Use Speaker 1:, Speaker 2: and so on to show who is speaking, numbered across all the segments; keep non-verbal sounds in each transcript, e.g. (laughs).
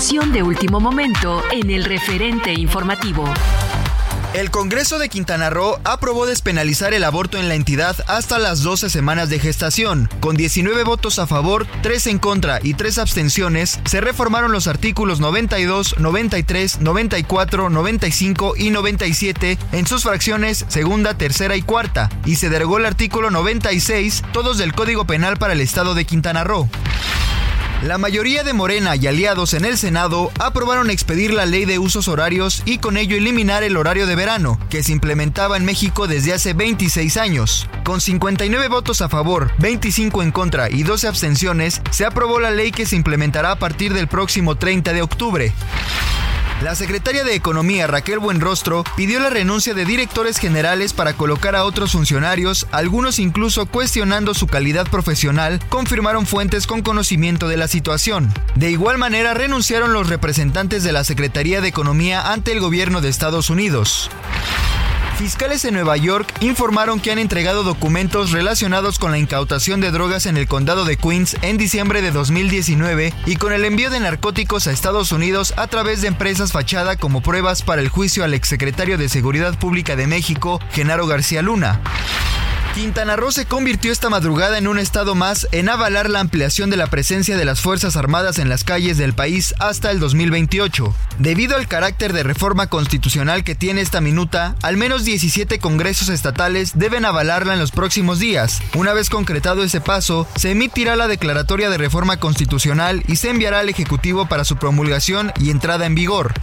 Speaker 1: De último momento en el referente informativo.
Speaker 2: El Congreso de Quintana Roo aprobó despenalizar el aborto en la entidad hasta las 12 semanas de gestación. Con 19 votos a favor, 3 en contra y 3 abstenciones, se reformaron los artículos 92, 93, 94, 95 y 97 en sus fracciones segunda, tercera y cuarta, y se derogó el artículo 96, todos del Código Penal para el Estado de Quintana Roo. La mayoría de Morena y aliados en el Senado aprobaron expedir la ley de usos horarios y con ello eliminar el horario de verano, que se implementaba en México desde hace 26 años. Con 59 votos a favor, 25 en contra y 12 abstenciones, se aprobó la ley que se implementará a partir del próximo 30 de octubre. La secretaria de Economía Raquel Buenrostro pidió la renuncia de directores generales para colocar a otros funcionarios, algunos incluso cuestionando su calidad profesional, confirmaron fuentes con conocimiento de la situación. De igual manera renunciaron los representantes de la Secretaría de Economía ante el gobierno de Estados Unidos. Fiscales en Nueva York informaron que han entregado documentos relacionados con la incautación de drogas en el condado de Queens en diciembre de 2019 y con el envío de narcóticos a Estados Unidos a través de empresas fachada como pruebas para el juicio al exsecretario de Seguridad Pública de México, Genaro García Luna. Quintana Roo se convirtió esta madrugada en un estado más en avalar la ampliación de la presencia de las Fuerzas Armadas en las calles del país hasta el 2028. Debido al carácter de reforma constitucional que tiene esta minuta, al menos 17 congresos estatales deben avalarla en los próximos días. Una vez concretado ese paso, se emitirá la declaratoria de reforma constitucional y se enviará al Ejecutivo para su promulgación y entrada en vigor.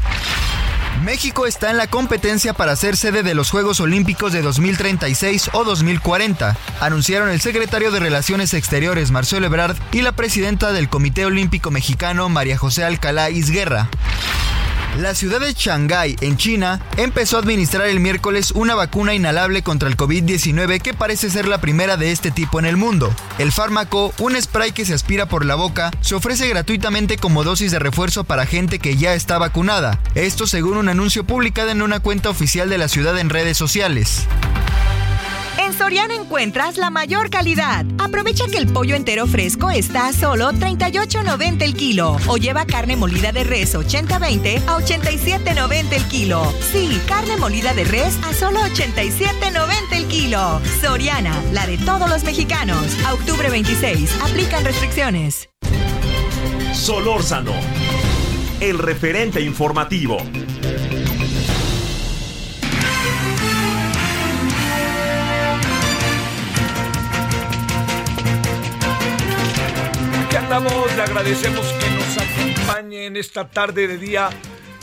Speaker 2: México está en la competencia para ser sede de los Juegos Olímpicos de 2036 o 2040, anunciaron el secretario de Relaciones Exteriores Marcelo Ebrard y la presidenta del Comité Olímpico Mexicano María José Alcalá Izguerra. La ciudad de Shanghái, en China, empezó a administrar el miércoles una vacuna inhalable contra el COVID-19 que parece ser la primera de este tipo en el mundo. El fármaco, un spray que se aspira por la boca, se ofrece gratuitamente como dosis de refuerzo para gente que ya está vacunada. Esto según un anuncio publicado en una cuenta oficial de la ciudad en redes sociales.
Speaker 3: En Soriana encuentras la mayor calidad. Aprovecha que el pollo entero fresco está a solo 38.90 el kilo. O lleva carne molida de res 80-20 a 87.90 el kilo. Sí, carne molida de res a solo 87.90 el kilo. Soriana, la de todos los mexicanos. A octubre 26. Aplican restricciones.
Speaker 4: Solórzano, el referente informativo.
Speaker 5: Andamos, le agradecemos que nos acompañe en esta tarde de día.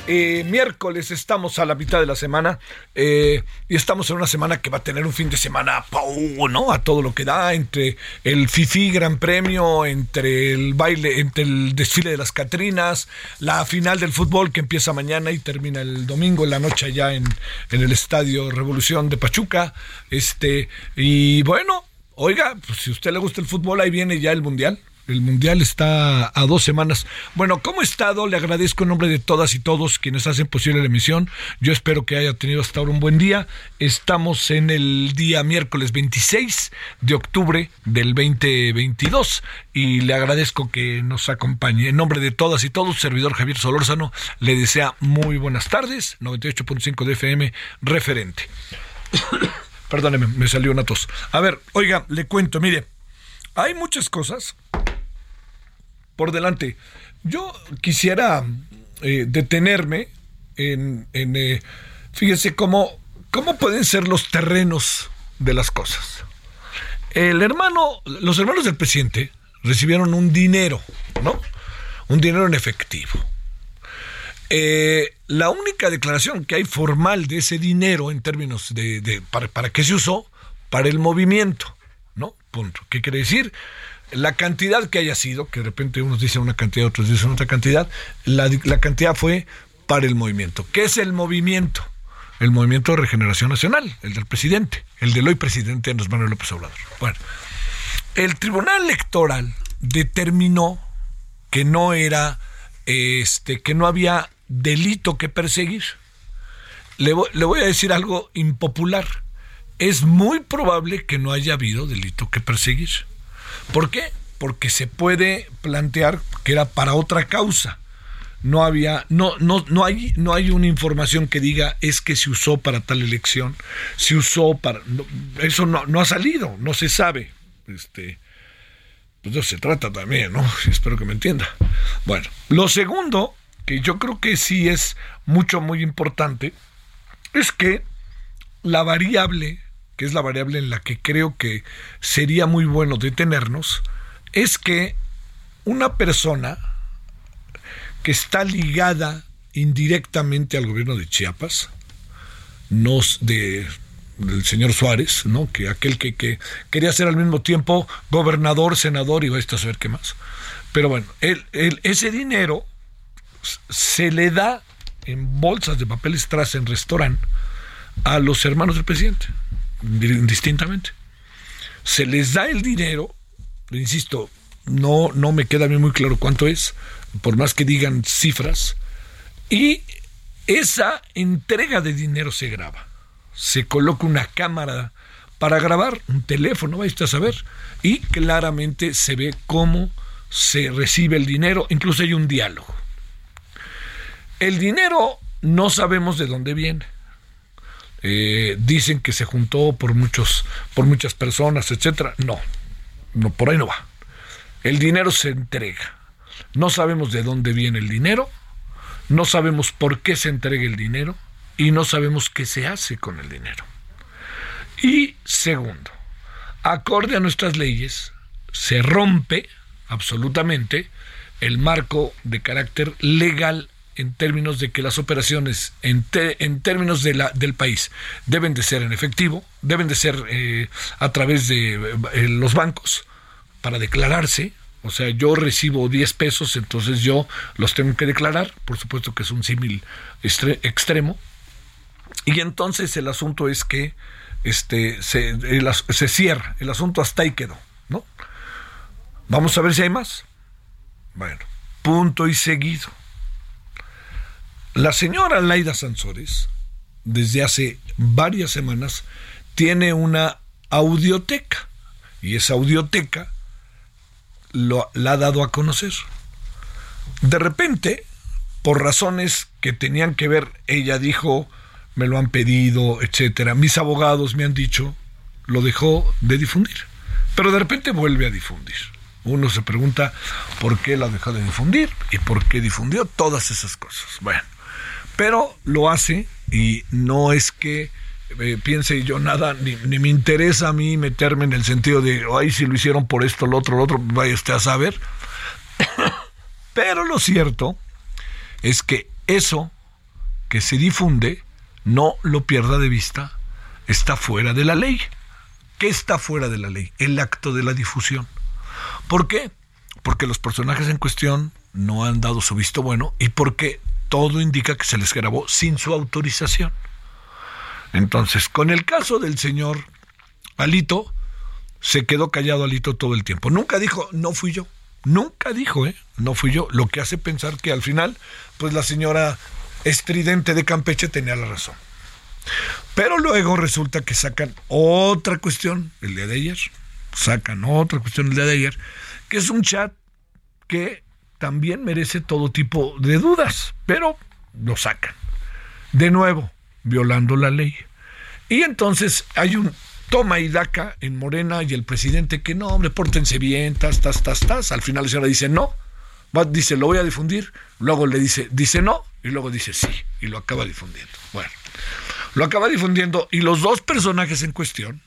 Speaker 5: eh, miércoles estamos a la mitad de la semana eh, y estamos en una semana que va a tener un fin de semana ¡pau! ¿no? A todo lo que da entre el FIFI Gran Premio, entre el baile, entre el desfile de las Catrinas, la final del fútbol que empieza mañana y termina el domingo en la noche allá en, en el Estadio Revolución de Pachuca. Este, y bueno, oiga, pues si a usted le gusta el fútbol, ahí viene ya el Mundial. El Mundial está a dos semanas. Bueno, ¿cómo estado? Le agradezco en nombre de todas y todos quienes hacen posible la emisión. Yo espero que haya tenido hasta ahora un buen día. Estamos en el día miércoles 26 de octubre del 2022 y le agradezco que nos acompañe. En nombre de todas y todos, servidor Javier Solórzano le desea muy buenas tardes. 98.5 de FM, referente. (coughs) Perdóneme, me salió una tos. A ver, oiga, le cuento, mire, hay muchas cosas por delante. Yo quisiera eh, detenerme en, en eh, cómo, cómo pueden ser los terrenos de las cosas. El hermano, los hermanos del presidente recibieron un dinero, ¿no? Un dinero en efectivo. Eh, la única declaración que hay formal de ese dinero en términos de, de para, para qué se usó, para el movimiento, ¿no? Punto. ¿Qué quiere decir? La cantidad que haya sido, que de repente unos dicen una cantidad, otros dicen otra cantidad, la, la cantidad fue para el movimiento. ¿Qué es el movimiento? El movimiento de regeneración nacional, el del presidente, el del hoy presidente Andrés Manuel López Obrador. Bueno, el Tribunal Electoral determinó que no era, este, que no había delito que perseguir. Le, voy- le voy a decir algo impopular. Es muy probable que no haya habido delito que perseguir. ¿Por qué? Porque se puede plantear que era para otra causa. No había, no, no, no hay, no hay una información que diga es que se usó para tal elección, se usó para, eso no, no ha salido, no se sabe. Este, pues de eso se trata también, ¿no? (laughs) Espero que me entienda. Bueno, lo segundo, que yo creo que sí es mucho, muy importante, es que la variable, que es la variable en la que creo que sería muy bueno detenernos, es que una persona que está ligada indirectamente al gobierno de Chiapas, nos de del señor Suárez, ¿no? Que aquel que, que quería ser al mismo tiempo gobernador, senador y va a saber qué más. Pero bueno, ese dinero se le da en bolsas de papel strass en restaurante a los hermanos del presidente, indistintamente. Se les da el dinero, insisto, no, no me queda a mí muy claro cuánto es, por más que digan cifras, y esa entrega de dinero se graba. Se coloca una cámara para grabar, un teléfono, vais a saber, y claramente se ve cómo se recibe el dinero, incluso hay un diálogo. El dinero no sabemos de dónde viene. Eh, dicen que se juntó por muchos, por muchas personas, etcétera. No, no, por ahí no va. El dinero se entrega. No sabemos de dónde viene el dinero, no sabemos por qué se entrega el dinero y no sabemos qué se hace con el dinero. Y segundo, acorde a nuestras leyes, se rompe absolutamente el marco de carácter legal en términos de que las operaciones en, en términos de la, del país deben de ser en efectivo, deben de ser eh, a través de eh, los bancos para declararse. O sea, yo recibo 10 pesos, entonces yo los tengo que declarar. Por supuesto que es un símil extremo. Y entonces el asunto es que este, se, se cierra. El asunto hasta ahí quedó. ¿no? Vamos a ver si hay más. Bueno, punto y seguido. La señora Laida Sansores, desde hace varias semanas, tiene una audioteca. Y esa audioteca la ha dado a conocer. De repente, por razones que tenían que ver, ella dijo, me lo han pedido, etcétera. Mis abogados me han dicho, lo dejó de difundir. Pero de repente vuelve a difundir. Uno se pregunta por qué la dejó de difundir y por qué difundió todas esas cosas. Bueno, pero lo hace y no es que eh, piense yo nada, ni, me interesa a mí meterme en el sentido de, ay, si lo hicieron por esto, lo otro, lo otro, vaya usted a saber. (coughs) Pero lo cierto es que eso que se difunde, no lo pierda de vista, está fuera de la ley. ¿Qué está fuera de la ley? El acto de la difusión. ¿Por qué? Porque los personajes en cuestión no han dado su visto bueno y porque todo indica que se les grabó sin su autorización. Entonces, con el caso del señor Alito, se quedó callado Alito todo el tiempo. Nunca dijo, no fui yo. Nunca dijo, ¿eh? No fui yo. Lo que hace pensar que al final, pues la señora estridente de Campeche tenía la razón. Pero luego resulta que sacan otra cuestión el día de ayer. Sacan otra cuestión el día de ayer, que es un chat que también merece todo tipo de dudas, pero lo sacan. De nuevo, violando la ley. Y entonces hay un toma y daca en Morena y el presidente que no, hombre, pórtense bien, tas, tas, tas, tas. Al final la señora dice no, dice lo voy a difundir, luego le dice, dice no, y luego dice sí, y lo acaba difundiendo. Bueno, lo acaba difundiendo y los dos personajes en cuestión,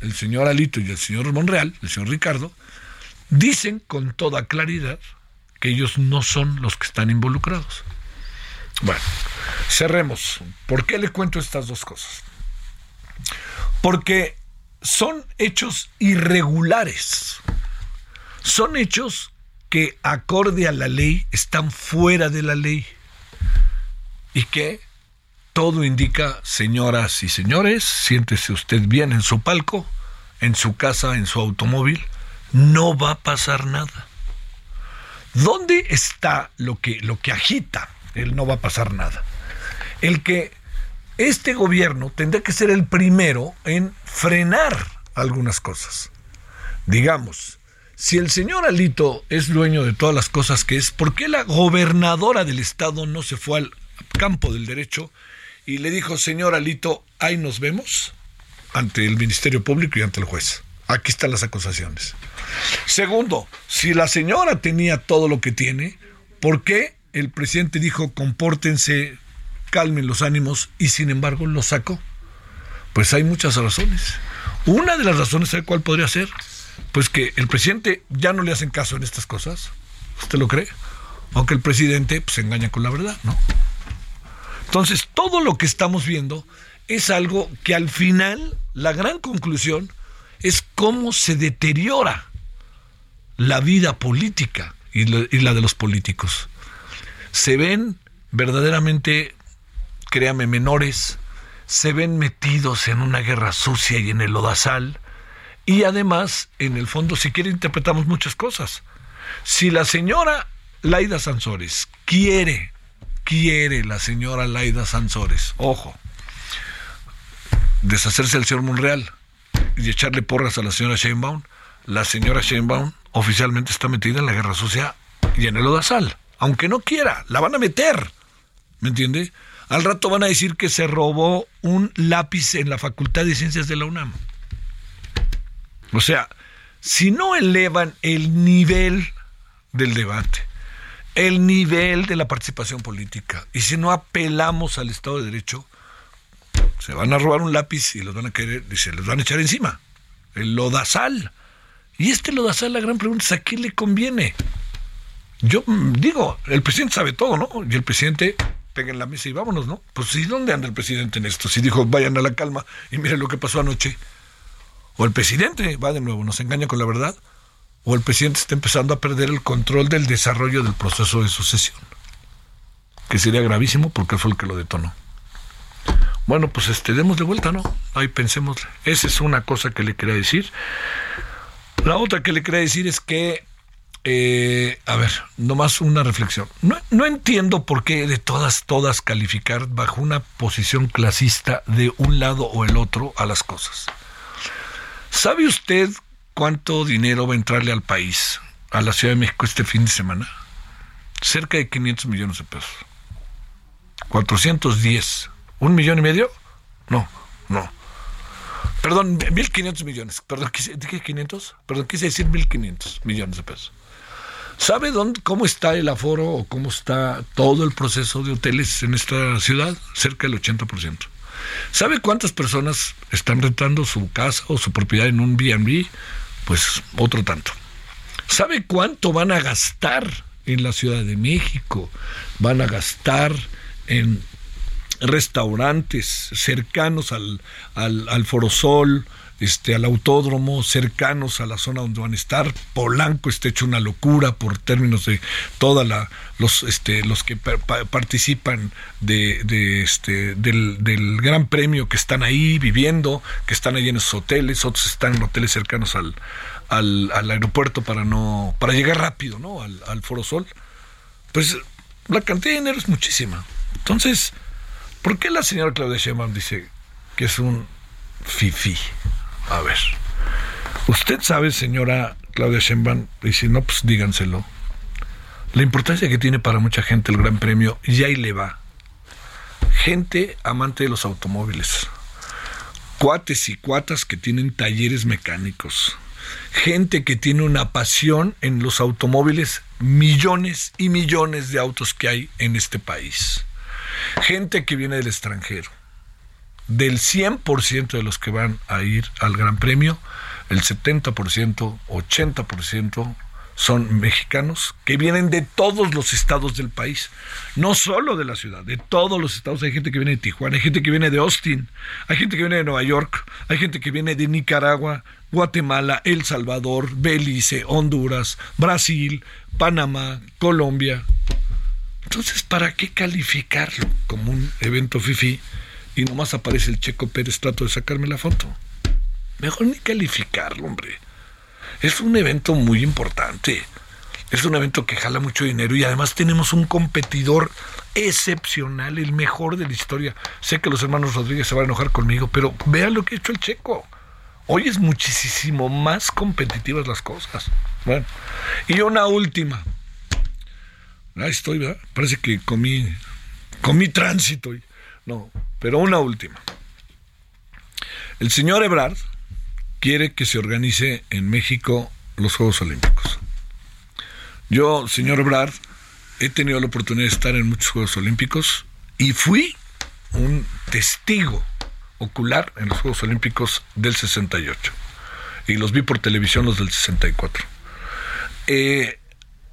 Speaker 5: el señor Alito y el señor Monreal, el señor Ricardo, dicen con toda claridad que ellos no son los que están involucrados. Bueno, cerremos. ¿Por qué le cuento estas dos cosas? Porque son hechos irregulares. Son hechos que acorde a la ley están fuera de la ley. Y que todo indica, señoras y señores, siéntese usted bien en su palco, en su casa, en su automóvil, no va a pasar nada. ¿Dónde está lo que, lo que agita el no va a pasar nada? El que este gobierno tendrá que ser el primero en frenar algunas cosas. Digamos, si el señor Alito es dueño de todas las cosas que es, ¿por qué la gobernadora del estado no se fue al campo del derecho y le dijo, señor Alito, ahí nos vemos ante el Ministerio Público y ante el juez? Aquí están las acusaciones. Segundo, si la señora tenía todo lo que tiene, ¿por qué el presidente dijo compórtense calmen los ánimos y sin embargo lo sacó? Pues hay muchas razones. Una de las razones, ¿sabe cuál podría ser? Pues que el presidente ya no le hacen caso en estas cosas. ¿Usted lo cree? Aunque el presidente pues, se engaña con la verdad, ¿no? Entonces, todo lo que estamos viendo es algo que al final, la gran conclusión es cómo se deteriora la vida política y la de los políticos. Se ven verdaderamente créame, menores, se ven metidos en una guerra sucia y en el lodazal. Y además, en el fondo, si quiere, interpretamos muchas cosas. Si la señora Laida Sansores quiere, quiere la señora Laida Sansores, ojo, deshacerse del señor Monreal y echarle porras a la señora Sheinbaum, la señora Sheinbaum oficialmente está metida en la guerra sucia y en el lodazal. Aunque no quiera, la van a meter. ¿Me entiende? Al rato van a decir que se robó un lápiz en la Facultad de Ciencias de la UNAM. O sea, si no elevan el nivel del debate, el nivel de la participación política, y si no apelamos al Estado de Derecho, se van a robar un lápiz y los van a querer, y se les van a echar encima. El lodazal. Y este lodazal, la gran pregunta es, ¿a quién le conviene? Yo mm, digo, el presidente sabe todo, ¿no? Y el presidente peguen la mesa y vámonos, ¿no? Pues sí, ¿dónde anda el presidente en esto? Si dijo, vayan a la calma y miren lo que pasó anoche. O el presidente va de nuevo, nos engaña con la verdad, o el presidente está empezando a perder el control del desarrollo del proceso de sucesión, que sería gravísimo porque fue el que lo detonó. Bueno, pues este, demos de vuelta, ¿no? Ahí pensemos. Esa es una cosa que le quería decir. La otra que le quería decir es que eh, a ver, nomás una reflexión. No, entiendo por qué de todas, todas calificar bajo una posición clasista de un lado o el otro a las cosas. ¿Sabe usted cuánto dinero va a entrarle al país, a la Ciudad de México este fin de semana? Cerca de 500 millones de pesos. 410. ¿Un millón y medio? No, no. Perdón, 1.500 millones. Perdón, ¿dije 500? Perdón, quise decir 1.500 millones de pesos. ¿Sabe dónde, cómo está el aforo o cómo está todo el proceso de hoteles en esta ciudad? Cerca del 80%. ¿Sabe cuántas personas están rentando su casa o su propiedad en un B&B? Pues otro tanto. ¿Sabe cuánto van a gastar en la Ciudad de México? Van a gastar en restaurantes cercanos al, al, al Forosol, este, al autódromo, cercanos a la zona donde van a estar. Polanco está hecho una locura por términos de toda la los este los que participan de, de este del, del, gran premio que están ahí viviendo, que están ahí en esos hoteles, otros están en hoteles cercanos al al, aeropuerto para no para llegar rápido, ¿no? Al, al Foro Sol. Pues la cantidad de dinero es muchísima. Entonces, ¿por qué la señora Claudia Sheinbaum dice que es un fifi? A ver. Usted sabe, señora Claudia Sheinbaum, y si no, pues díganselo. La importancia que tiene para mucha gente el Gran Premio, y ahí le va. Gente amante de los automóviles. Cuates y cuatas que tienen talleres mecánicos. Gente que tiene una pasión en los automóviles, millones y millones de autos que hay en este país. Gente que viene del extranjero. Del 100% de los que van a ir al Gran Premio, el 70%, 80% son mexicanos que vienen de todos los estados del país, no solo de la ciudad, de todos los estados. Hay gente que viene de Tijuana, hay gente que viene de Austin, hay gente que viene de Nueva York, hay gente que viene de Nicaragua, Guatemala, El Salvador, Belice, Honduras, Brasil, Panamá, Colombia. Entonces, ¿para qué calificarlo como un evento FIFI y nomás aparece el Checo Pérez trato de sacarme la foto? Mejor ni calificarlo, hombre. Es un evento muy importante. Es un evento que jala mucho dinero y además tenemos un competidor excepcional, el mejor de la historia. Sé que los hermanos Rodríguez se van a enojar conmigo, pero vean lo que ha hecho el checo. Hoy es muchísimo más competitivas las cosas. Bueno, y una última. Ahí estoy, ¿verdad? Parece que comí, comí tránsito. No, pero una última. El señor Ebrard, quiere que se organice en México los Juegos Olímpicos. Yo, señor Brad, he tenido la oportunidad de estar en muchos Juegos Olímpicos y fui un testigo ocular en los Juegos Olímpicos del 68. Y los vi por televisión los del 64. Eh,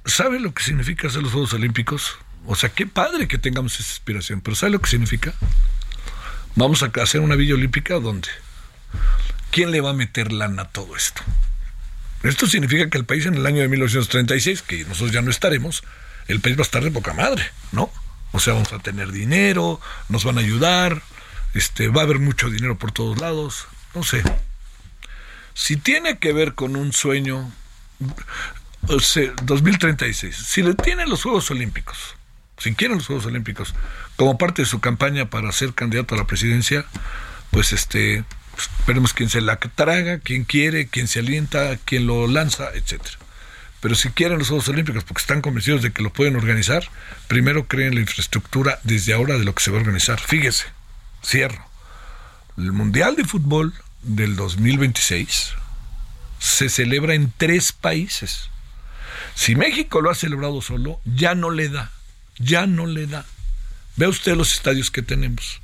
Speaker 5: ¿Sabe lo que significa hacer los Juegos Olímpicos? O sea, qué padre que tengamos esa inspiración, pero ¿sabe lo que significa? Vamos a hacer una Villa Olímpica donde ¿quién le va a meter lana a todo esto? Esto significa que el país en el año de 1936, que nosotros ya no estaremos, el país va a estar de poca madre, ¿no? O sea, vamos a tener dinero, nos van a ayudar, este, va a haber mucho dinero por todos lados, no sé. Si tiene que ver con un sueño, 2036, si le tienen los Juegos Olímpicos, si quieren los Juegos Olímpicos, como parte de su campaña para ser candidato a la presidencia, pues este, veremos quién se la traga, quién quiere, quién se alienta, quién lo lanza, etcétera. Pero si quieren los Juegos Olímpicos porque están convencidos de que lo pueden organizar, primero creen la infraestructura desde ahora de lo que se va a organizar. Fíjese, cierro. El Mundial de Fútbol del 2026 se celebra en tres países. Si México lo ha celebrado solo, ya no le da, ya no le da. Vea usted los estadios que tenemos.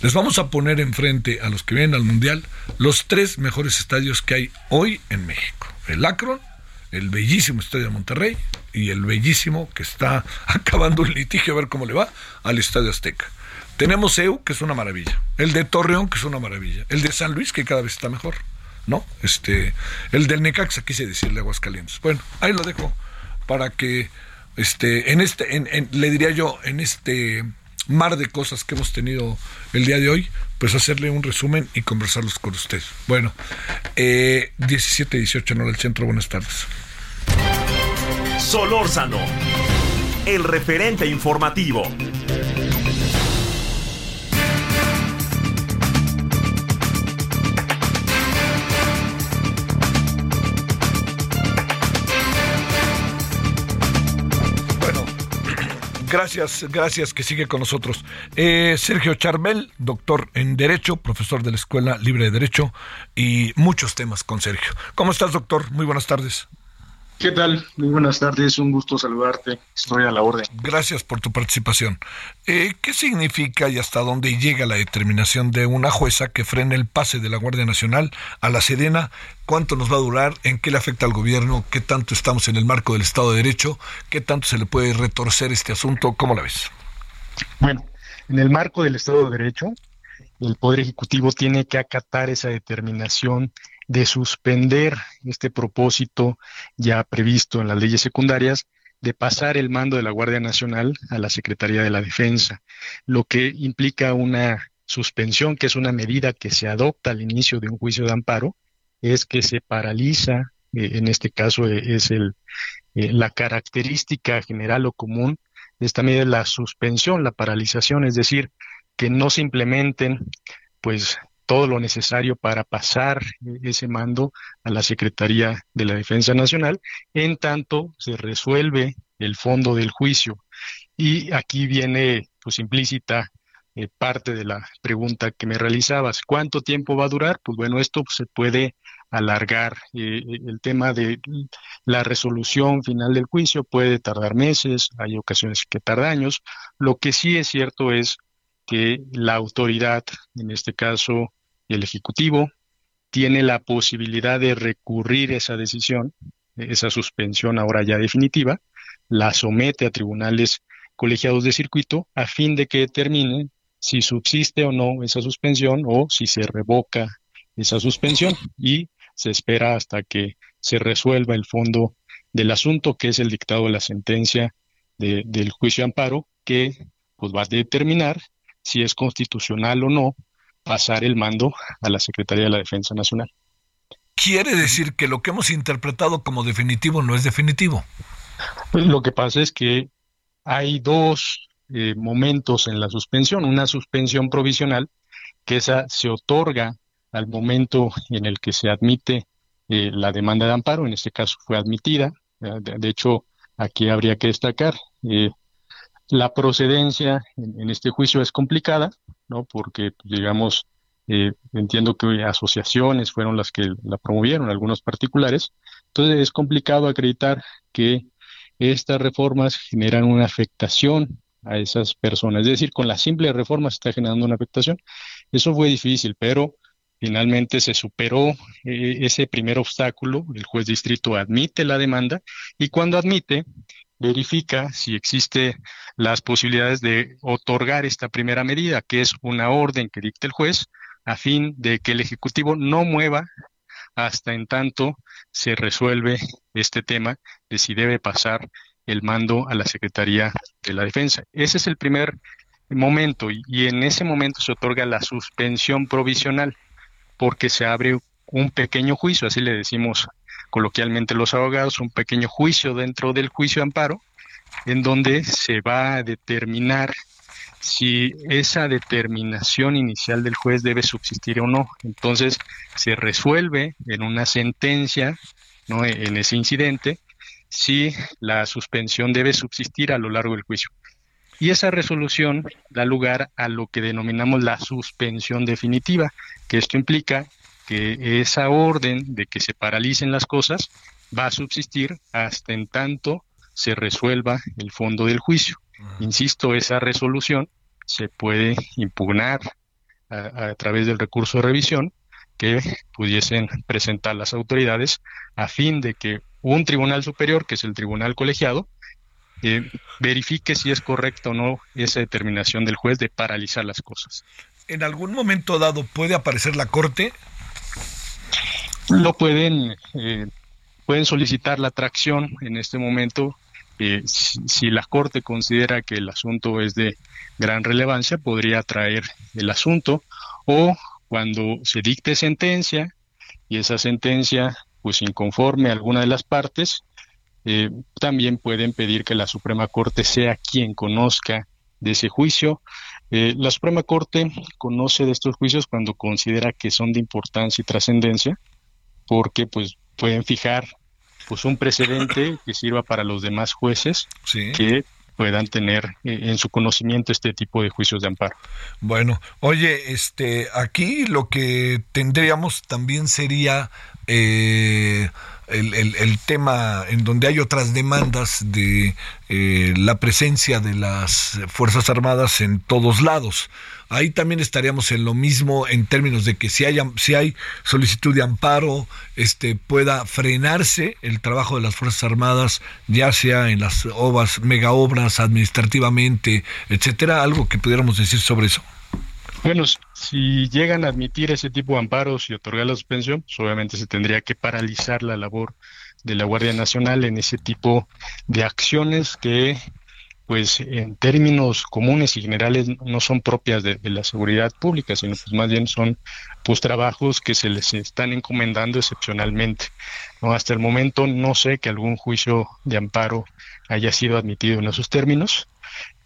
Speaker 5: Les vamos a poner enfrente a los que vienen al Mundial los tres mejores estadios que hay hoy en México. El Akron, el bellísimo Estadio de Monterrey y el bellísimo que está (laughs) acabando un litigio a ver cómo le va al Estadio Azteca. Tenemos EU, que es una maravilla. El de Torreón, que es una maravilla. El de San Luis, que cada vez está mejor. ¿No? Este, el del Necaxa, quise decirle Aguascalientes. Bueno, ahí lo dejo para que este, en este, le diría yo, en este mar de cosas que hemos tenido el día de hoy, pues hacerle un resumen y conversarlos con usted. Bueno, eh, 17, 18 en hora del centro, buenas tardes.
Speaker 4: Solórzano, el referente informativo.
Speaker 5: Gracias, gracias que sigue con nosotros. Eh, Sergio Charbel, doctor en Derecho, profesor de la Escuela Libre de Derecho y muchos temas con Sergio. ¿Cómo estás, doctor? Muy buenas tardes.
Speaker 6: ¿Qué tal? Muy buenas tardes, un gusto saludarte. Estoy a la orden.
Speaker 5: Gracias por tu participación. Eh, ¿Qué significa y hasta dónde llega la determinación de una jueza que frene el pase de la Guardia Nacional a la Sedena? ¿Cuánto nos va a durar? ¿En qué le afecta al gobierno? ¿Qué tanto estamos en el marco del Estado de Derecho? ¿Qué tanto se le puede retorcer este asunto? ¿Cómo la ves?
Speaker 6: Bueno, en el marco del Estado de Derecho, el Poder Ejecutivo tiene que acatar esa determinación de suspender este propósito ya previsto en las leyes secundarias de pasar el mando de la Guardia Nacional a la Secretaría de la Defensa, lo que implica una suspensión, que es una medida que se adopta al inicio de un juicio de amparo, es que se paraliza eh, en este caso eh, es el, la característica general o común de esta medida la suspensión, la paralización, es decir, que no se implementen pues todo lo necesario para pasar ese mando a la Secretaría de la Defensa Nacional, en tanto se resuelve el fondo del juicio. Y aquí viene pues implícita eh, parte de la pregunta que me realizabas. ¿Cuánto tiempo va a durar? Pues bueno, esto se puede alargar. Eh, el tema de la resolución final del juicio puede tardar meses, hay ocasiones que tarda años. Lo que sí es cierto es que la autoridad, en este caso el Ejecutivo, tiene la posibilidad de recurrir esa decisión, esa suspensión ahora ya definitiva, la somete a tribunales colegiados de circuito a fin de que determinen si subsiste o no esa suspensión o si se revoca esa suspensión y se espera hasta que se resuelva el fondo del asunto, que es el dictado de la sentencia del juicio amparo, que pues va a determinar si es constitucional o no pasar el mando a la Secretaría de la Defensa Nacional.
Speaker 5: Quiere decir que lo que hemos interpretado como definitivo no es definitivo.
Speaker 6: Pues lo que pasa es que hay dos eh, momentos en la suspensión. Una suspensión provisional, que esa se otorga al momento en el que se admite eh, la demanda de amparo, en este caso fue admitida. De, hecho, aquí habría que destacar eh, la procedencia en, este juicio es complicada, ¿no? Porque, digamos, eh, entiendo que asociaciones fueron las que la promovieron, algunos particulares. Entonces es complicado acreditar que estas reformas generan una afectación a esas personas. Es decir, con la simple reforma se está generando una afectación. Eso fue difícil, pero finalmente se superó eh, ese primer obstáculo. El juez distrito admite la demanda y cuando admite, verifica si existe las posibilidades de otorgar esta primera medida, que es una orden que dicte el juez, a fin de que el Ejecutivo no mueva hasta en tanto se resuelve este tema de si debe pasar el mando a la Secretaría de la Defensa. Ese es el primer momento y en ese momento se otorga la suspensión provisional porque se abre un pequeño juicio, así le decimos coloquialmente los abogados, un pequeño juicio dentro del juicio de amparo, en donde se va a determinar si esa determinación inicial del juez debe subsistir o no. Entonces se resuelve en una sentencia, ¿no? en ese incidente, si la suspensión debe subsistir a lo largo del juicio. Y esa resolución da lugar a lo que denominamos la suspensión definitiva, que esto implica que esa orden de que se paralicen las cosas va a subsistir hasta en tanto se resuelva el fondo del juicio. Insisto, esa resolución se puede impugnar a, través del recurso de revisión que pudiesen presentar las autoridades a fin de que un tribunal superior, que es el tribunal colegiado, eh, verifique si es correcta o no esa determinación del juez de paralizar las cosas.
Speaker 5: ¿En algún momento dado puede aparecer la Corte
Speaker 6: lo pueden, eh, pueden solicitar la tracción en este momento. Eh, si, la Corte considera que el asunto es de gran relevancia, podría traer el asunto o cuando se dicte sentencia y esa sentencia pues inconforme a alguna de las partes, eh, también pueden pedir que la Suprema Corte sea quien conozca de ese juicio. La Suprema Corte conoce de estos juicios cuando considera que son de importancia y trascendencia porque pues pueden fijar pues un precedente que sirva para los demás jueces que puedan tener eh, en su conocimiento este tipo de juicios de amparo.
Speaker 5: Bueno, oye, este, aquí lo que tendríamos también sería eh, el, tema en donde hay otras demandas de eh, la presencia de las Fuerzas Armadas en todos lados. Ahí también estaríamos en lo mismo en términos de que si hay, si hay solicitud de amparo, este, pueda frenarse el trabajo de las Fuerzas Armadas, ya sea en las obras, mega obras, administrativamente, etcétera, algo que pudiéramos decir sobre eso.
Speaker 6: Bueno, si llegan a admitir ese tipo de amparos y otorgar la suspensión, pues obviamente se tendría que paralizar la labor de la Guardia Nacional en ese tipo de acciones que pues en términos comunes y generales no son propias de, la seguridad pública, sino pues más bien son pues trabajos que se les están encomendando excepcionalmente. Hasta el momento no sé que algún juicio de amparo haya sido admitido en esos términos,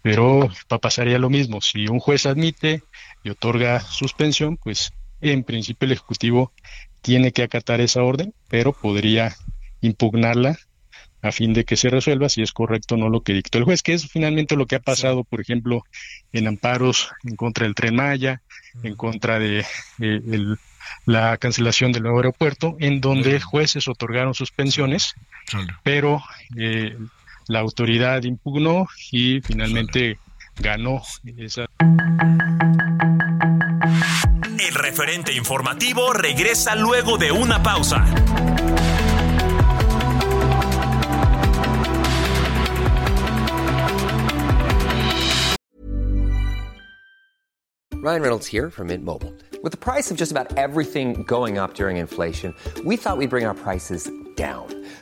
Speaker 6: pero pasaría lo mismo. Si un juez admite y otorga suspensión, pues en principio el Ejecutivo tiene que acatar esa orden, pero podría impugnarla a fin de que se resuelva si es correcto o no lo que dictó el juez, que es finalmente lo que ha pasado, por ejemplo, en amparos en contra del tren Maya, en contra de la cancelación del nuevo aeropuerto, en donde jueces otorgaron suspensiones, pero eh, la autoridad impugnó y finalmente ganó esa.
Speaker 4: Referente informativo regresa luego de una pausa.
Speaker 7: Ryan Reynolds here from Mint Mobile. With the price of just about everything going up during inflation, we thought we'd bring our prices down.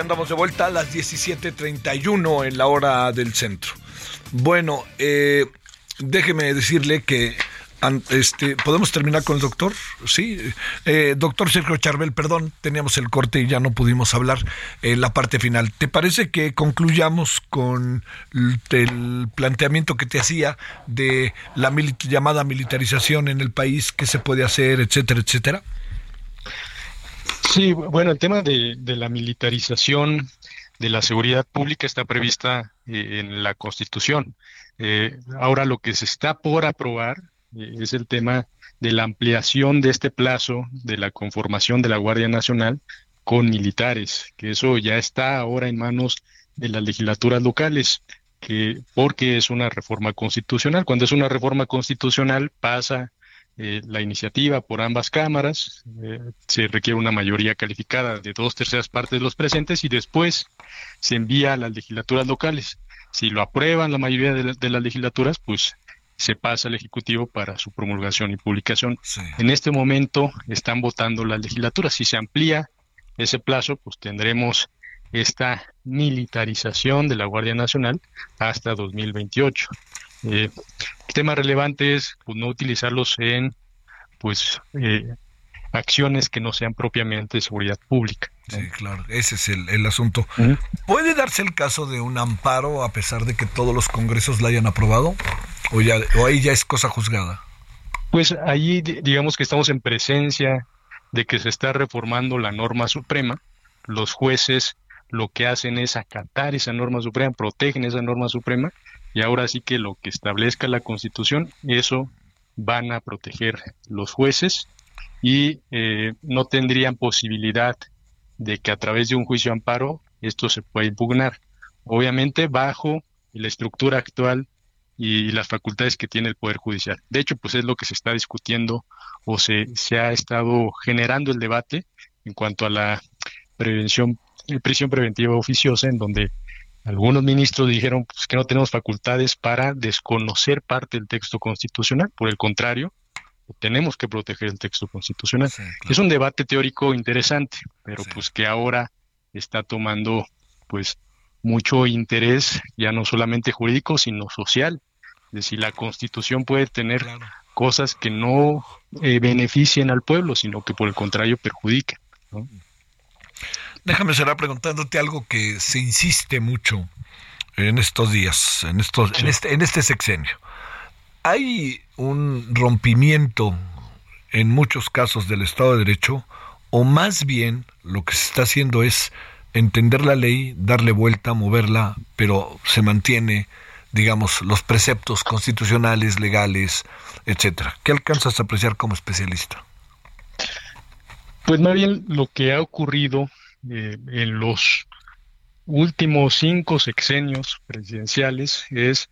Speaker 5: Andamos de vuelta a las 17.31 en la hora del centro. Bueno, eh, déjeme decirle que este, ¿Podemos terminar con el doctor? Sí. Eh, doctor Sergio Charbel, perdón, teníamos el corte y ya no pudimos hablar en la parte final. ¿Te parece que concluyamos con el planteamiento que te hacía de la llamada militarización en el país, qué se puede hacer, etcétera, etcétera?
Speaker 6: Sí, bueno, el tema de, la militarización de la seguridad pública está prevista eh, en la Constitución. Eh, ahora lo que se está por aprobar eh, es el tema de la ampliación de este plazo de la conformación de la Guardia Nacional con militares, que eso ya está ahora en manos de las legislaturas locales, que porque es una reforma constitucional. Cuando es una reforma constitucional pasa eh, la iniciativa por ambas cámaras, eh, se requiere una mayoría calificada de dos terceras partes de los presentes y después se envía a las legislaturas locales. Si lo aprueban la mayoría de, las legislaturas, pues se pasa al Ejecutivo para su promulgación y publicación. En este momento están votando las legislaturas. Si se amplía ese plazo, pues tendremos esta militarización de la Guardia Nacional hasta 2028. Eh, el tema relevante es pues, no utilizarlos en pues eh, acciones que no sean propiamente de seguridad pública.
Speaker 5: Sí, claro, ese es el, asunto. ¿Puede darse el caso de un amparo a pesar de que todos los congresos la hayan aprobado? ¿O, ya, o ahí ya es cosa juzgada?
Speaker 6: Pues ahí digamos que estamos en presencia de que se está reformando la norma suprema. Los jueces lo que hacen es acatar esa norma suprema, protegen esa norma suprema y ahora sí que lo que establezca la Constitución, eso van a proteger los jueces y eh, no tendrían posibilidad de que a través de un juicio amparo esto se pueda impugnar. Obviamente bajo la estructura actual y las facultades que tiene el Poder Judicial. De hecho, pues es lo que se está discutiendo o se, se ha estado generando el debate en cuanto a la prevención, prisión preventiva oficiosa, en donde algunos ministros dijeron pues, que no tenemos facultades para desconocer parte del texto constitucional, por el contrario, tenemos que proteger el texto constitucional. Es un debate teórico interesante, pero pues que ahora está tomando pues mucho interés, ya no solamente jurídico, sino social, de si la constitución puede tener cosas que no eh, beneficien al pueblo, sino que por el contrario perjudiquen.
Speaker 5: Déjame cerrar preguntándote algo que se insiste mucho en estos días, en estos, en este, en este sexenio. Hay un rompimiento en muchos casos del Estado de Derecho, o más bien lo que se está haciendo es entender la ley, darle vuelta, moverla, pero se mantiene, digamos, los preceptos constitucionales, legales, etcétera. ¿Qué alcanzas a apreciar como especialista?
Speaker 6: Pues más bien lo que ha ocurrido eh, en los últimos cinco sexenios presidenciales es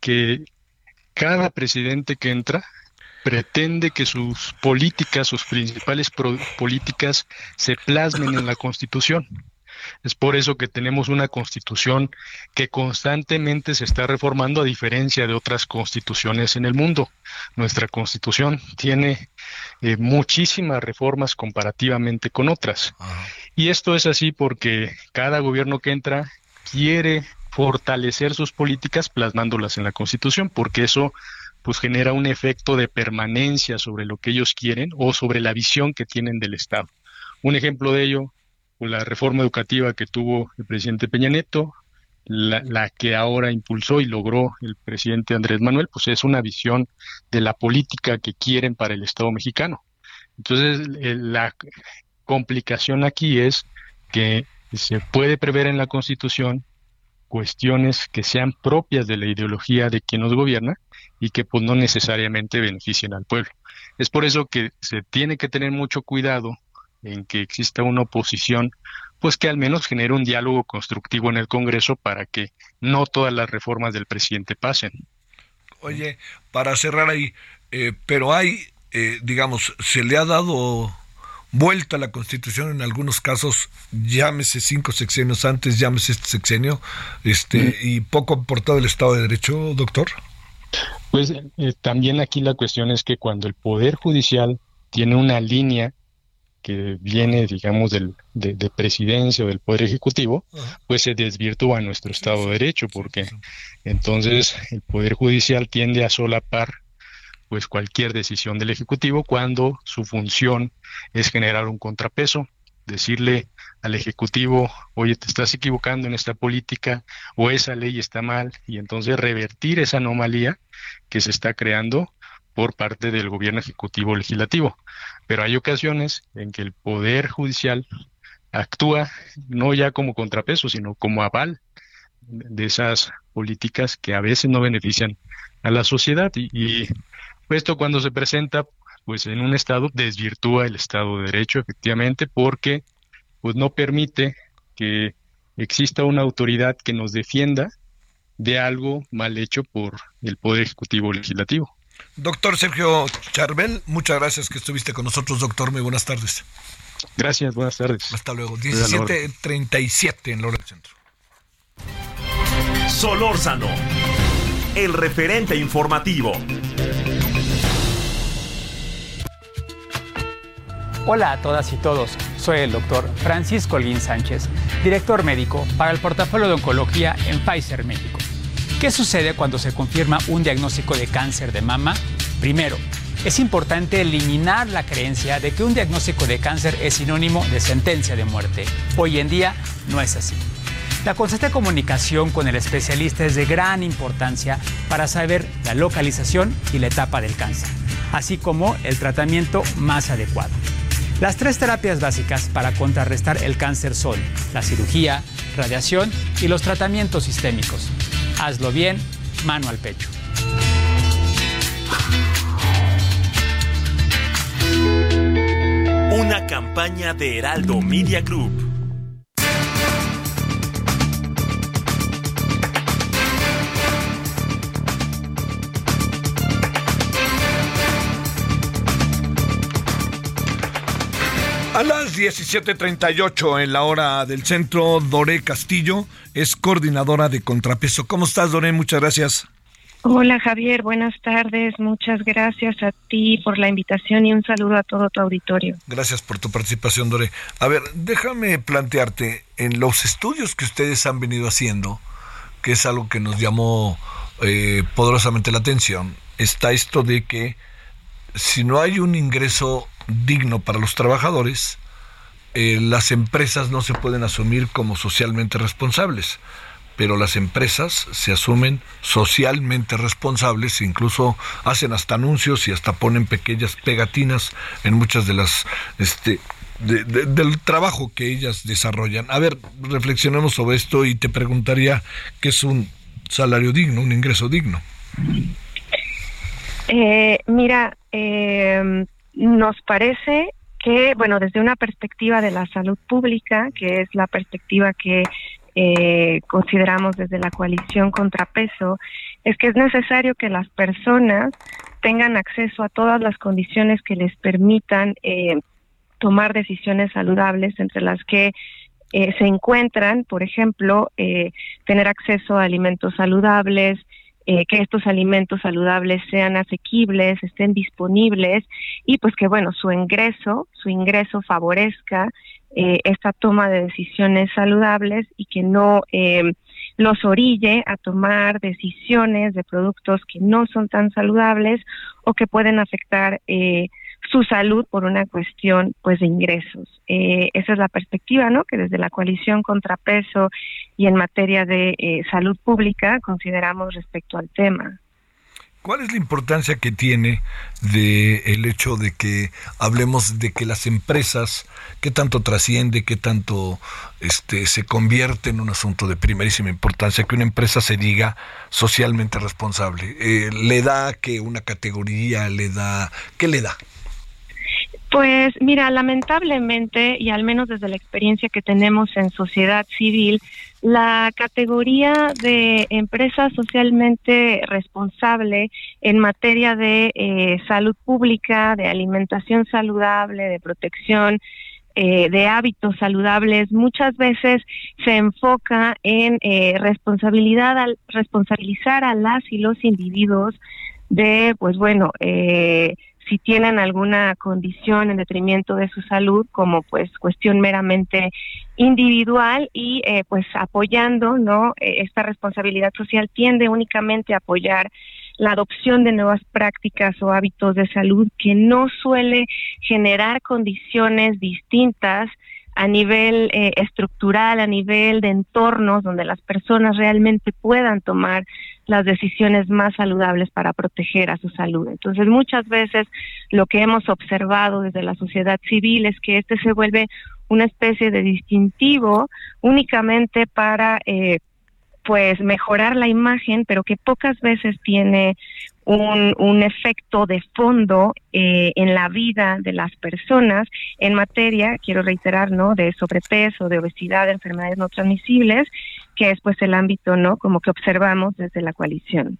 Speaker 6: que cada presidente que entra pretende que sus políticas, sus principales políticas se plasmen en la Constitución. Es por eso que tenemos una constitución que constantemente se está reformando a diferencia de otras constituciones en el mundo. Nuestra constitución tiene eh, muchísimas reformas comparativamente con otras. Y esto es así porque cada gobierno que entra quiere fortalecer sus políticas plasmándolas en la constitución, porque eso pues genera un efecto de permanencia sobre lo que ellos quieren o sobre la visión que tienen del Estado. Un ejemplo de ello la reforma educativa que tuvo el presidente Peña Nieto, la, que ahora impulsó y logró el presidente Andrés Manuel, pues es una visión de la política que quieren para el Estado mexicano. Entonces, la complicación aquí es que se puede prever en la Constitución cuestiones que sean propias de la ideología de quien nos gobierna y que pues no necesariamente beneficien al pueblo. Es por eso que se tiene que tener mucho cuidado en que exista una oposición, pues que al menos genere un diálogo constructivo en el Congreso para que no todas las reformas del presidente pasen.
Speaker 5: Oye, para cerrar ahí, eh, pero hay, eh, digamos, se le ha dado vuelta a la Constitución en algunos casos, llámese cinco sexenios antes, llámese este sexenio, este, mm. y poco por todo el Estado de Derecho, doctor.
Speaker 6: Pues eh, también aquí la cuestión es que cuando el Poder Judicial tiene una línea que viene, digamos, del, de, presidencia o del Poder Ejecutivo, pues se desvirtúa nuestro Estado de Derecho, porque entonces el Poder Judicial tiende a solapar pues cualquier decisión del Ejecutivo cuando su función es generar un contrapeso, decirle al Ejecutivo, oye, te estás equivocando en esta política o esa ley está mal, y entonces revertir esa anomalía que se está creando por parte del gobierno ejecutivo legislativo. Pero hay ocasiones en que el Poder Judicial actúa no ya como contrapeso, sino como aval de esas políticas que a veces no benefician a la sociedad. Y, esto cuando se presenta pues en un estado desvirtúa el estado de derecho efectivamente porque pues no permite que exista una autoridad que nos defienda de algo mal hecho por el poder ejecutivo legislativo.
Speaker 5: Doctor Sergio Charbel, muchas gracias que estuviste con nosotros, doctor. Muy buenas tardes.
Speaker 6: Gracias, buenas tardes.
Speaker 5: Hasta luego. 17.37 en Lora del Centro.
Speaker 4: Solórzano, el referente informativo.
Speaker 8: Hola a todas y todos, soy el doctor Francisco Olguín Sánchez, director médico para el portafolio de oncología en Pfizer México. ¿Qué sucede cuando se confirma un diagnóstico de cáncer de mama? Primero, es importante eliminar la creencia de que un diagnóstico de cáncer es sinónimo de sentencia de muerte. Hoy en día no es así. La constante comunicación con el especialista es de gran importancia para saber la localización y la etapa del cáncer, así como el tratamiento más adecuado. Las tres terapias básicas para contrarrestar el cáncer son la cirugía, radiación y los tratamientos sistémicos. Hazlo bien, mano al pecho.
Speaker 4: Una campaña de Heraldo Media Group.
Speaker 5: 17:38 en la hora del centro, Doré Castillo es coordinadora de contrapeso. ¿Cómo estás, Doré? Muchas gracias.
Speaker 9: Hola, Javier. Buenas tardes. Muchas gracias a ti por la invitación y un saludo a todo tu auditorio.
Speaker 5: Gracias por tu participación, Doré. A ver, déjame plantearte, en los estudios que ustedes han venido haciendo, que es algo que nos llamó eh, poderosamente la atención está esto de que si no hay un ingreso digno para los trabajadores, eh, las empresas no se pueden asumir como socialmente responsables pero las empresas se asumen socialmente responsables, incluso hacen hasta anuncios y hasta ponen pequeñas pegatinas en muchas de las este del trabajo que ellas desarrollan. A ver, reflexionemos sobre esto y te preguntaría qué es un salario digno, un ingreso digno.
Speaker 9: Eh, mira, eh, nos parece que, bueno, desde una perspectiva de la salud pública, que es la perspectiva que eh, consideramos desde la coalición contrapeso es que es necesario que las personas tengan acceso a todas las condiciones que les permitan eh, tomar decisiones saludables, entre las que eh, se encuentran, por ejemplo, eh, tener acceso a alimentos saludables, que estos alimentos saludables sean asequibles, estén disponibles y pues que bueno, su ingreso, su ingreso favorezca eh, esta toma de decisiones saludables y que no eh, los orille a tomar decisiones de productos que no son tan saludables o que pueden afectar eh, su salud por una cuestión pues de ingresos. esa es la perspectiva, ¿no? Que desde la coalición contrapeso y en materia de salud pública consideramos respecto al tema.
Speaker 5: ¿Cuál es la importancia que tiene de el hecho de que hablemos de que las empresas, qué tanto trasciende, qué tanto este se convierte en un asunto de primerísima importancia que una empresa se diga socialmente responsable? Eh, ¿Le da que una categoría, le da, qué le da?
Speaker 9: Pues mira, lamentablemente, y al menos desde la experiencia que tenemos en sociedad civil, la categoría de empresa socialmente responsable en materia de eh, salud pública, de alimentación saludable, de protección eh, de hábitos saludables, muchas veces se enfoca en eh, responsabilidad, al, responsabilizar a las y los individuos de, pues bueno, eh, si tienen alguna condición en detrimento de su salud como pues cuestión meramente individual y eh, pues apoyando no eh, esta responsabilidad social tiende únicamente a apoyar la adopción de nuevas prácticas o hábitos de salud que no suele generar condiciones distintas a nivel eh, estructural, a nivel de entornos donde las personas realmente puedan tomar las decisiones más saludables para proteger a su salud. Entonces, muchas veces lo que hemos observado desde la sociedad civil es que este se vuelve una especie de distintivo únicamente para eh, pues mejorar la imagen, pero que pocas veces tiene un, un efecto de fondo eh, en la vida de las personas en materia, quiero reiterar, ¿no? De sobrepeso, de obesidad, de enfermedades no transmisibles que es pues el ámbito, ¿no? Como que observamos desde la coalición.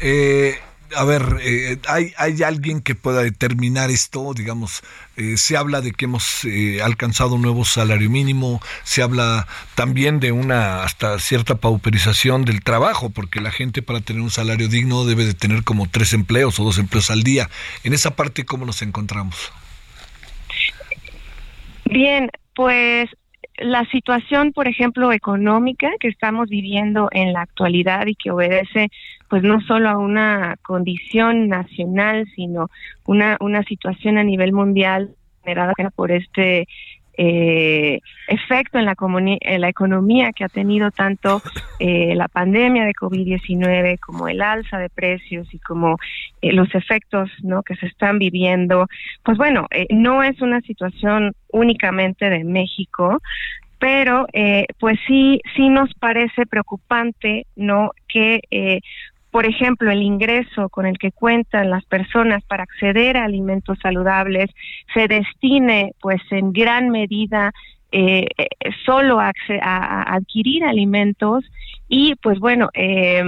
Speaker 5: Eh, a ver, eh, ¿hay, ¿hay alguien que pueda determinar esto? Digamos, eh, se habla de que hemos alcanzado un nuevo salario mínimo, se habla también de una hasta cierta pauperización del trabajo, porque la gente para tener un salario digno debe de tener como tres empleos o dos empleos al día. En esa parte, ¿cómo nos encontramos?
Speaker 9: Bien, pues la situación, por ejemplo, económica que estamos viviendo en la actualidad y que obedece pues no solo a una condición nacional, sino una, una situación a nivel mundial generada por este eh, efecto en la, en la economía que ha tenido tanto eh, la pandemia de COVID-19 como el alza de precios y como eh, los efectos ¿no? que se están viviendo. Pues bueno, eh, no es una situación únicamente de México, pero eh, pues sí sí nos parece preocupante no que eh, por ejemplo, el ingreso con el que cuentan las personas para acceder a alimentos saludables se destine, pues, en gran medida eh, eh solo a, adquirir alimentos y, pues, bueno, eh,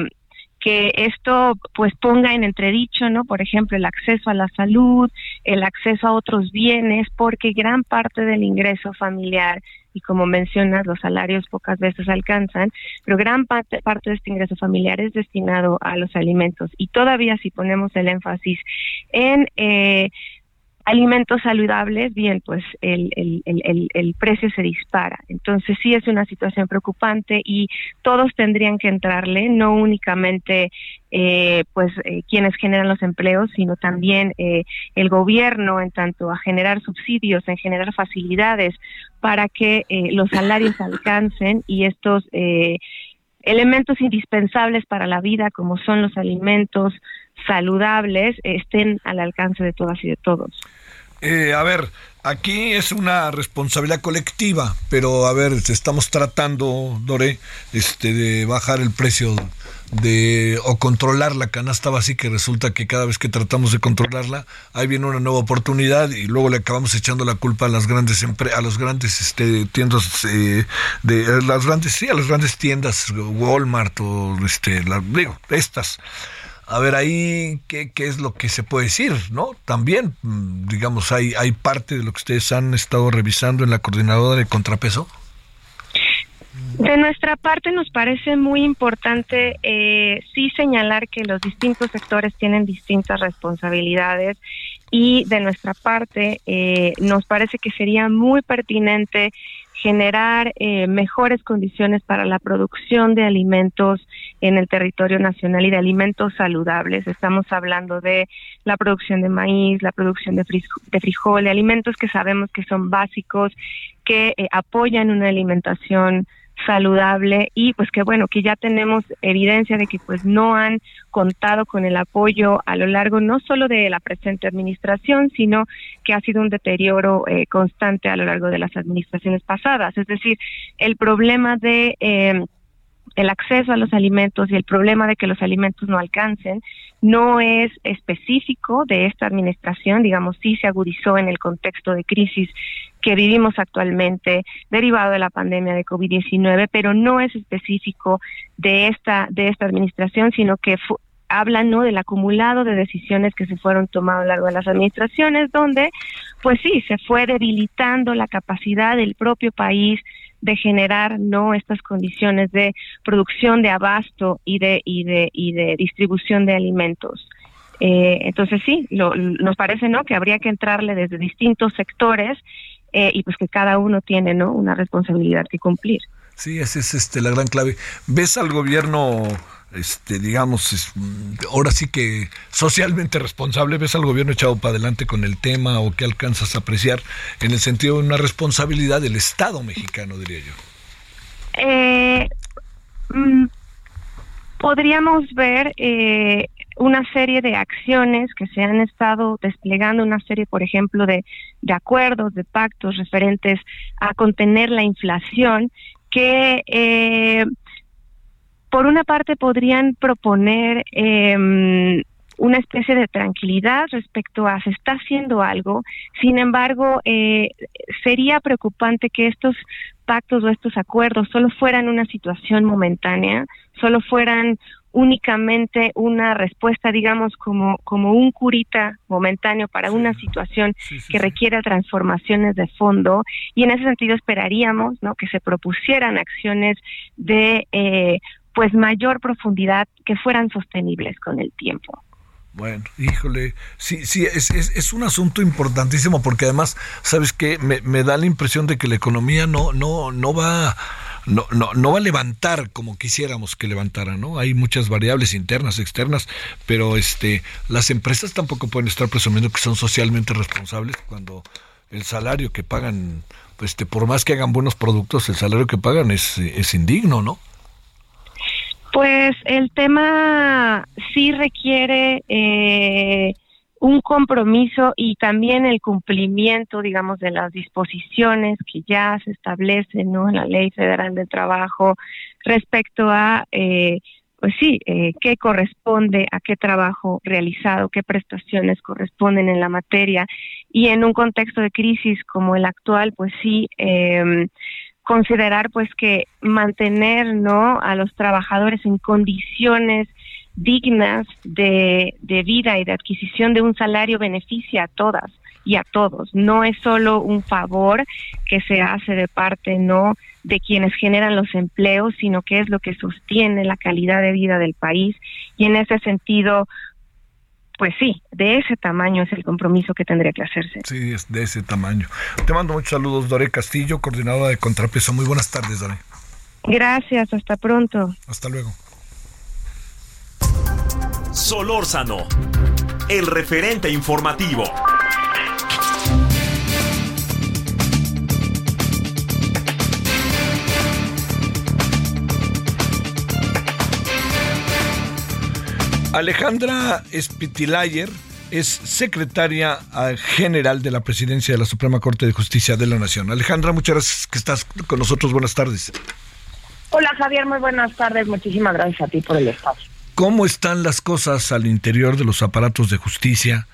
Speaker 9: que esto pues ponga en entredicho, ¿no? Por ejemplo, el acceso a la salud, el acceso a otros bienes, porque gran parte del ingreso familiar y como mencionas, los salarios pocas veces alcanzan, pero gran parte, parte de este ingreso familiar es destinado a los alimentos. Y todavía si ponemos el énfasis en eh, alimentos saludables, bien, pues el, el, el, el, precio se dispara. Entonces sí es una situación preocupante y todos tendrían que entrarle, no únicamente eh, pues eh, quienes generan los empleos, sino también eh, el gobierno en tanto a generar subsidios, en generar facilidades para que eh, los salarios alcancen y estos elementos indispensables para la vida, como son los alimentos saludables, estén al alcance de todas y de todos.
Speaker 5: Eh, a ver, aquí es una responsabilidad colectiva, pero a ver, estamos tratando, Dore, este, de bajar el precio de o controlar la canasta básica y resulta que cada vez que tratamos de controlarla, ahí viene una nueva oportunidad y luego le acabamos echando la culpa a las grandes a los grandes este, tiendas eh, de las grandes sí, a las grandes tiendas Walmart o este, la, digo, estas a ver ahí qué, qué, es lo que se puede decir, ¿no? También, mm, digamos, hay, hay parte de lo que ustedes han estado revisando en la coordinadora de contrapeso.
Speaker 9: De nuestra parte nos parece muy importante eh, sí señalar que los distintos sectores tienen distintas responsabilidades y de nuestra parte eh, nos parece que sería muy pertinente generar eh, mejores condiciones para la producción de alimentos en el territorio nacional y de alimentos saludables. Estamos hablando de la producción de maíz, la producción de, frijol, de alimentos que sabemos que son básicos, que eh, apoyan una alimentación saludable y pues que bueno que ya tenemos evidencia de que pues no han contado con el apoyo a lo largo no solo de la presente administración sino que ha sido un deterioro eh, constante a lo largo de las administraciones pasadas. Es decir el problema de eh, el acceso a los alimentos y el problema de que los alimentos no alcancen no es específico de esta administración, digamos, sí se agudizó en el contexto de crisis que vivimos actualmente derivado de la pandemia de COVID-19, pero no es específico de esta de esta administración, sino que habla no del acumulado de decisiones que se fueron tomadas a lo largo de las administraciones donde pues sí se fue debilitando la capacidad del propio país de generar no estas condiciones de producción de abasto y de y de y de distribución de alimentos. Eh, entonces sí, nos parece no que habría que entrarle desde distintos sectores eh, y pues que cada uno tiene no una responsabilidad que cumplir.
Speaker 5: Sí, esa es este la gran clave. ¿Ves al gobierno este, digamos, ahora sí que socialmente responsable, ves al gobierno echado para adelante con el tema o que alcanzas a apreciar en el sentido de una responsabilidad del Estado mexicano, diría yo?
Speaker 9: Eh, mm, podríamos ver eh, una serie de acciones que se han estado desplegando, una serie, por ejemplo, de, de acuerdos, de pactos referentes a contener la inflación que eh, por una parte podrían proponer eh, una especie de tranquilidad respecto a se está haciendo algo, sin embargo, eh, sería preocupante que estos pactos o estos acuerdos solo fueran una situación momentánea, solo fueran únicamente una respuesta, digamos, como, como un curita momentáneo para una situación que requiera transformaciones de fondo. Y en ese sentido esperaríamos ¿no? que se propusieran acciones de eh, pues mayor profundidad que fueran sostenibles con el tiempo.
Speaker 5: Bueno, híjole, sí, sí, es, es, es, un asunto importantísimo porque además, ¿sabes qué? Me, me, da la impresión de que la economía no, no, no va... No, no, no va a levantar como quisiéramos que levantara, ¿no? Hay muchas variables internas, externas, pero este, las empresas tampoco pueden estar presumiendo que son socialmente responsables cuando el salario que pagan, pues, este, por más que hagan buenos productos, el salario que pagan es, es indigno, ¿no?
Speaker 9: Pues el tema sí requiere eh, un compromiso y también el cumplimiento, digamos, de las disposiciones que ya se establecen ¿no? en la Ley Federal del Trabajo respecto a, eh, pues sí, eh, qué corresponde a qué trabajo realizado, qué prestaciones corresponden en la materia. Y en un contexto de crisis como el actual, pues sí, eh, considerar pues que mantener no a los trabajadores en condiciones dignas de, de vida y de adquisición de un salario beneficia a todas y a todos. No es solo un favor que se hace de parte no de quienes generan los empleos, sino que es lo que sostiene la calidad de vida del país y en ese sentido pues sí, de ese tamaño es el compromiso que tendría que hacerse.
Speaker 5: Sí, es de ese tamaño. Te mando muchos saludos, Dore Castillo, coordinadora de Contrapeso. Muy buenas tardes, Dore.
Speaker 9: Gracias, hasta pronto.
Speaker 5: Hasta luego.
Speaker 4: Solórzano, el referente informativo.
Speaker 5: Alejandra Spitilayer es secretaria general de la presidencia de la Suprema Corte de Justicia de la Nación. Alejandra, muchas gracias que estás con nosotros. Buenas tardes.
Speaker 10: Hola Javier, muy buenas tardes. Muchísimas gracias a ti por el espacio.
Speaker 5: ¿Cómo están las cosas al interior de los aparatos de justicia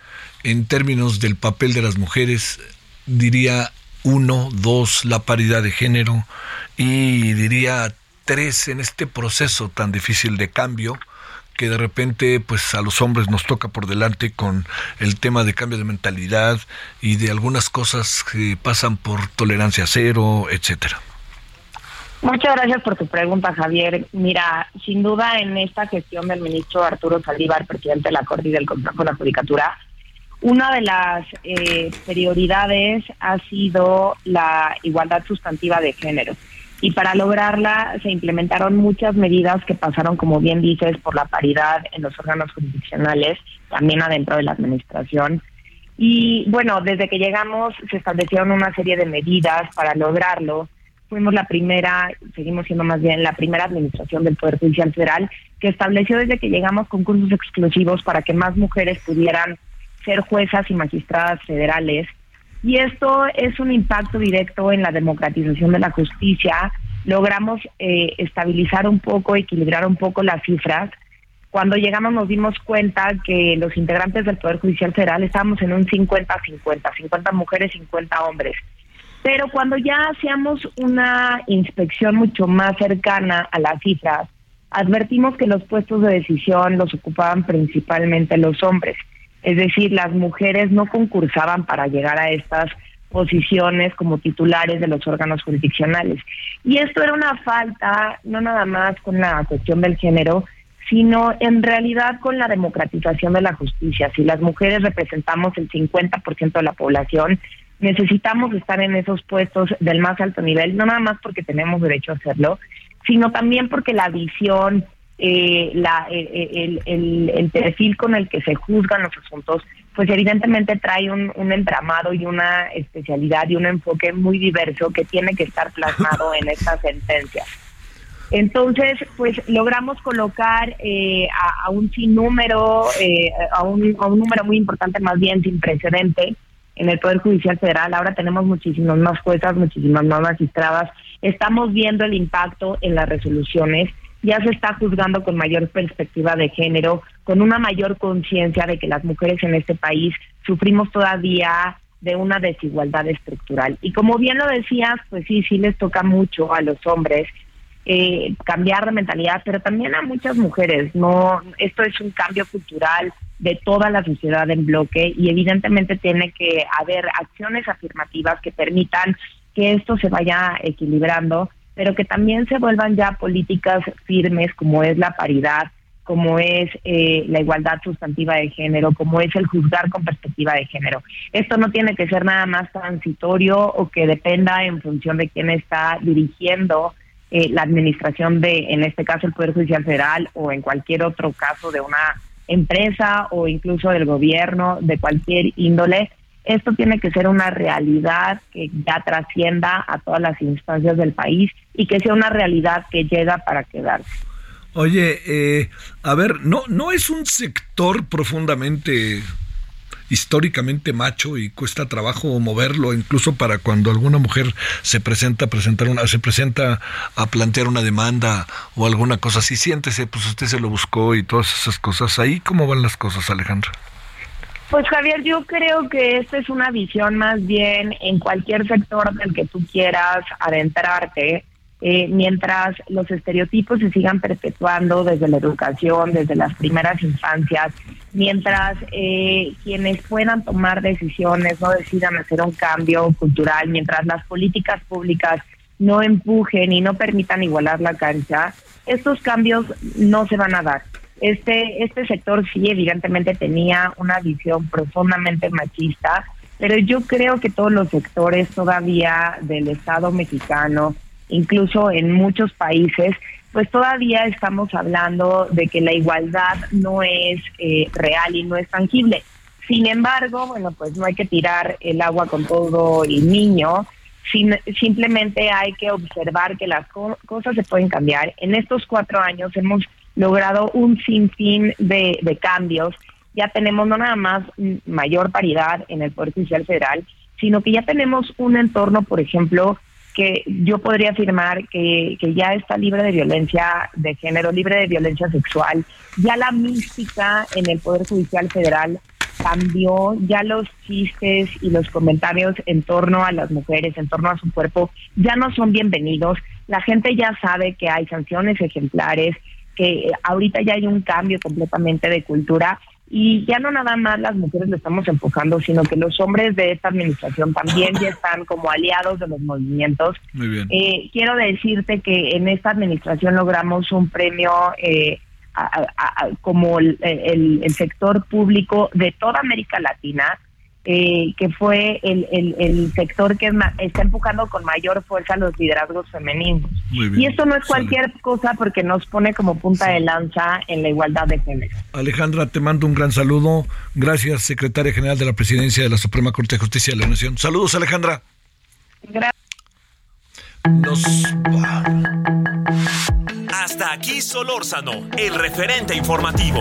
Speaker 5: en términos del papel de las mujeres? Diría uno, dos, la paridad de género y diría tres en este proceso tan difícil de cambio que de repente pues a los hombres nos toca por delante con el tema de cambio de mentalidad y de algunas cosas que pasan por tolerancia cero, etcétera.
Speaker 10: Muchas gracias por tu pregunta, Javier. Mira, sin duda en esta gestión del ministro Arturo Saldívar, presidente de la Corte y del Consejo de la Judicatura, una de las eh, prioridades ha sido la igualdad sustantiva de género y para lograrla se implementaron muchas medidas que pasaron, como bien dices, por la paridad en los órganos jurisdiccionales, también adentro de la administración. Y bueno, desde que llegamos se establecieron una serie de medidas para lograrlo. Fuimos la primera, seguimos siendo más bien la primera administración del Poder Judicial Federal que estableció desde que llegamos concursos exclusivos para que más mujeres pudieran ser juezas y magistradas federales y esto es un impacto directo en la democratización de la justicia. Logramos eh, estabilizar un poco, equilibrar un poco las cifras. Cuando llegamos nos dimos cuenta que los integrantes del Poder Judicial Federal estábamos en un 50-50, 50 mujeres, 50 hombres. Pero cuando ya hacíamos una inspección mucho más cercana a las cifras, advertimos que los puestos de decisión los ocupaban principalmente los hombres. Es decir, las mujeres no concursaban para llegar a estas posiciones como titulares de los órganos jurisdiccionales. Y esto era una falta, no nada más con la cuestión del género, sino en realidad con la democratización de la justicia. Si las mujeres representamos el 50% de la población, necesitamos estar en esos puestos del más alto nivel, no nada más porque tenemos derecho a hacerlo, sino también porque la visión, eh, la, el, el, el, perfil con el que se juzgan los asuntos, pues evidentemente trae un, un, entramado y una especialidad y un enfoque muy diverso que tiene que estar plasmado en esta sentencia. Entonces, pues logramos colocar eh, a, a, un sinnúmero, eh, a un número muy importante, más bien sin precedente, en el Poder Judicial Federal. Ahora tenemos muchísimas más juezas, muchísimas más magistradas. Estamos viendo el impacto en las resoluciones ya se está juzgando con mayor perspectiva de género, con una mayor conciencia de que las mujeres en este país sufrimos todavía de una desigualdad estructural. Y como bien lo decías, pues sí, sí les toca mucho a los hombres eh, cambiar de mentalidad, pero también a muchas mujeres. No, esto es un cambio cultural de toda la sociedad en bloque y evidentemente tiene que haber acciones afirmativas que permitan que esto se vaya equilibrando pero que también se vuelvan ya políticas firmes como es la paridad, como es eh, la igualdad sustantiva de género, como es el juzgar con perspectiva de género. Esto no tiene que ser nada más transitorio o que dependa en función de quién está dirigiendo eh, la administración de, en este caso, el Poder Judicial Federal o en cualquier otro caso de una empresa o incluso del gobierno, de cualquier índole, esto tiene que ser una realidad que ya trascienda a todas las instancias del país y que sea una realidad que llega para quedarse.
Speaker 5: Oye, eh, a ver, no, no es un sector profundamente históricamente macho y cuesta trabajo moverlo, incluso para cuando alguna mujer se presenta a presentar una, se presenta a plantear una demanda o alguna cosa así, siéntese, pues usted se lo buscó y todas esas cosas. Ahí cómo van las cosas, Alejandra.
Speaker 10: Pues Javier, yo creo que esta es una visión más bien en cualquier sector del que tú quieras adentrarte, eh, mientras los estereotipos se sigan perpetuando desde la educación, desde las primeras infancias, mientras eh, quienes puedan tomar decisiones no decidan hacer un cambio cultural, mientras las políticas públicas no empujen y no permitan igualar la cancha, estos cambios no se van a dar. Este, este sector sí evidentemente tenía una visión profundamente machista, pero yo creo que todos los sectores todavía del Estado mexicano, incluso en muchos países, pues todavía estamos hablando de que la igualdad no es eh, real y no es tangible. Sin embargo, bueno, pues no hay que tirar el agua con todo el niño, simplemente hay que observar que las cosas se pueden cambiar. En estos cuatro años hemos logrado un sinfín de, de cambios. Ya tenemos no nada más mayor paridad en el Poder Judicial Federal, sino que ya tenemos un entorno, por ejemplo, que yo podría afirmar que, que, ya está libre de violencia de género, libre de violencia sexual. Ya la mística en el Poder Judicial Federal cambió, ya los chistes y los comentarios en torno a las mujeres, en torno a su cuerpo, ya no son bienvenidos. La gente ya sabe que hay sanciones ejemplares, que ahorita ya hay un cambio completamente de cultura y ya no nada más las mujeres lo estamos enfocando, sino que los hombres de esta administración también ya están como aliados de los movimientos.
Speaker 5: Muy bien.
Speaker 10: Eh, quiero decirte que en esta administración logramos un premio eh, como el, sector público de toda América Latina, eh, que fue el, el, sector que está empujando con mayor fuerza los liderazgos femeninos. Y esto no es cualquier cosa porque nos pone como punta de lanza en la igualdad de género.
Speaker 5: Alejandra, te mando un gran saludo. Gracias, secretaria general de la Presidencia de la Suprema Corte de Justicia de la Nación. Saludos, Alejandra.
Speaker 10: Gracias.
Speaker 4: Hasta aquí Solórzano, el referente informativo.